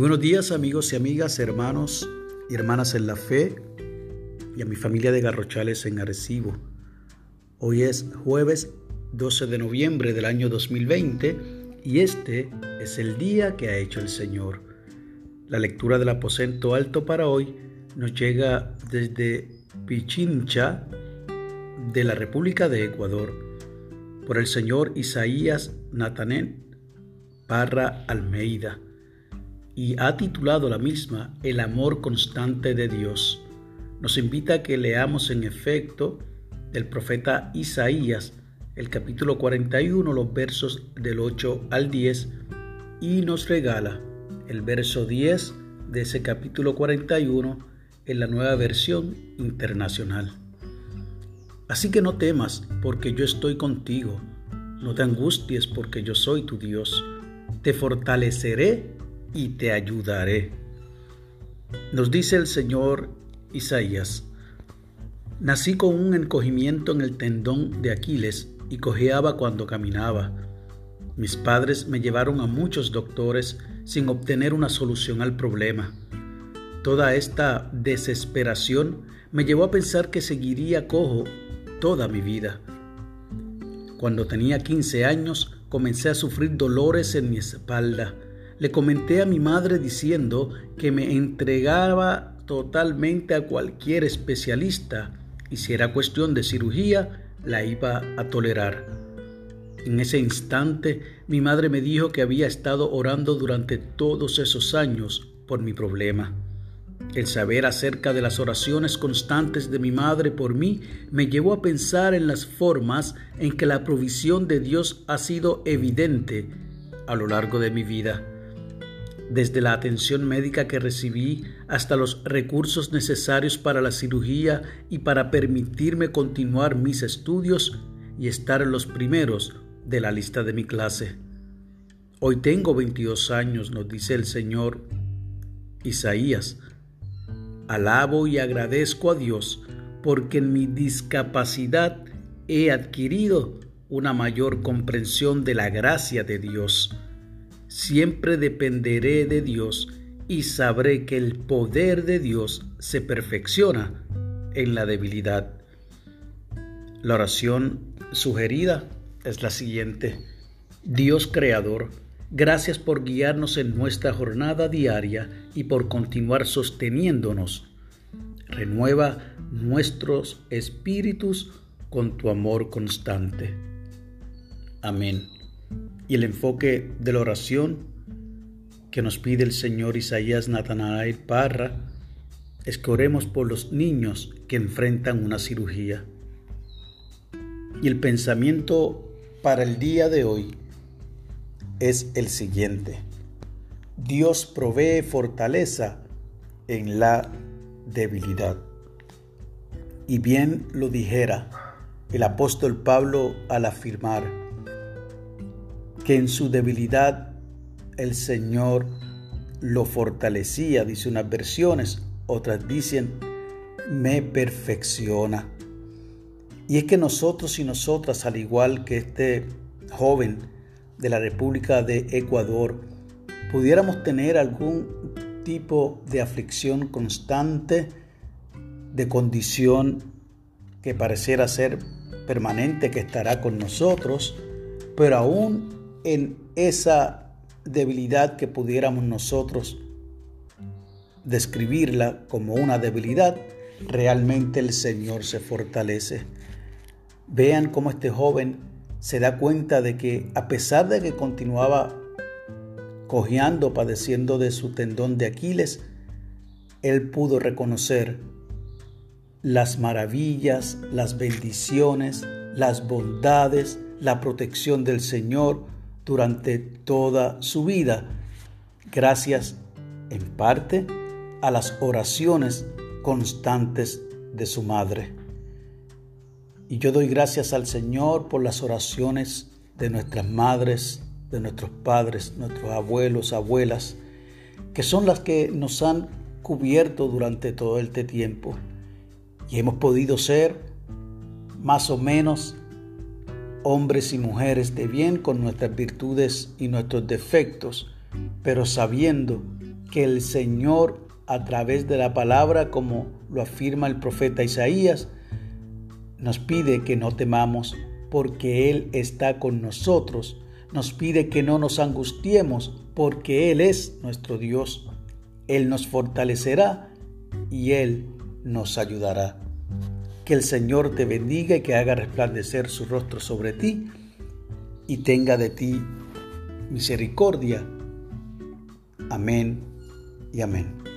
Buenos días amigos y amigas, hermanos y hermanas en la fe y a mi familia de Garrochales en Arecibo. Hoy es jueves 12 de noviembre del año 2020 y este es el día que ha hecho el Señor. La lectura del aposento alto para hoy nos llega desde Pichincha de la República de Ecuador por el señor Isaías Natanén Parra Almeida y ha titulado la misma El amor constante de Dios. Nos invita a que leamos en efecto del profeta Isaías el capítulo 41, los versos del 8 al 10 y nos regala el verso 10 de ese capítulo 41 en la nueva versión internacional. Así que no temas porque yo estoy contigo, no te angusties porque yo soy tu Dios te fortaleceré y te ayudaré. Nos dice el Señor Isaías, nací con un encogimiento en el tendón de Aquiles y cojeaba cuando caminaba. Mis padres me llevaron a muchos doctores sin obtener una solución al problema. Toda esta desesperación me llevó a pensar que seguiría cojo toda mi vida. Cuando tenía 15 años, comencé a sufrir dolores en mi espalda. Le comenté a mi madre diciendo que me entregaba totalmente a cualquier especialista y si era cuestión de cirugía, la iba a tolerar. En ese instante mi madre me dijo que había estado orando durante todos esos años por mi problema. El saber acerca de las oraciones constantes de mi madre por mí me llevó a pensar en las formas en que la provisión de Dios ha sido evidente a lo largo de mi vida. Desde la atención médica que recibí hasta los recursos necesarios para la cirugía y para permitirme continuar mis estudios y estar en los primeros de la lista de mi clase. Hoy tengo 22 años, nos dice el Señor Isaías Alabo y agradezco a Dios porque en mi discapacidad he adquirido una mayor comprensión de la gracia de Dios. Siempre dependeré de Dios y sabré que el poder de Dios se perfecciona en la debilidad. La oración sugerida es la siguiente. Dios Creador, Gracias por guiarnos en nuestra jornada diaria y por continuar sosteniéndonos. Renueva nuestros espíritus con tu amor constante. Amén. Y el enfoque de la oración que nos pide el Señor Isaías Natanael Parra es que oremos por los niños que enfrentan una cirugía. Y el pensamiento para el día de hoy es el siguiente. Dios provee fortaleza en la debilidad. Y bien lo dijera el apóstol Pablo al afirmar que en su debilidad el Señor lo fortalecía, dice unas versiones, otras dicen, me perfecciona. Y es que nosotros y nosotras, al igual que este joven, de la República de Ecuador pudiéramos tener algún tipo de aflicción constante, de condición que pareciera ser permanente, que estará con nosotros, pero aún en esa debilidad que pudiéramos nosotros describirla como una debilidad, realmente el Señor se fortalece. Vean cómo este joven se da cuenta de que a pesar de que continuaba cojeando, padeciendo de su tendón de Aquiles, él pudo reconocer las maravillas, las bendiciones, las bondades, la protección del Señor durante toda su vida, gracias en parte a las oraciones constantes de su madre. Y yo doy gracias al Señor por las oraciones de nuestras madres, de nuestros padres, nuestros abuelos, abuelas, que son las que nos han cubierto durante todo este tiempo. Y hemos podido ser más o menos hombres y mujeres de bien con nuestras virtudes y nuestros defectos, pero sabiendo que el Señor a través de la palabra, como lo afirma el profeta Isaías, nos pide que no temamos porque Él está con nosotros. Nos pide que no nos angustiemos porque Él es nuestro Dios. Él nos fortalecerá y Él nos ayudará. Que el Señor te bendiga y que haga resplandecer su rostro sobre ti y tenga de ti misericordia. Amén y amén.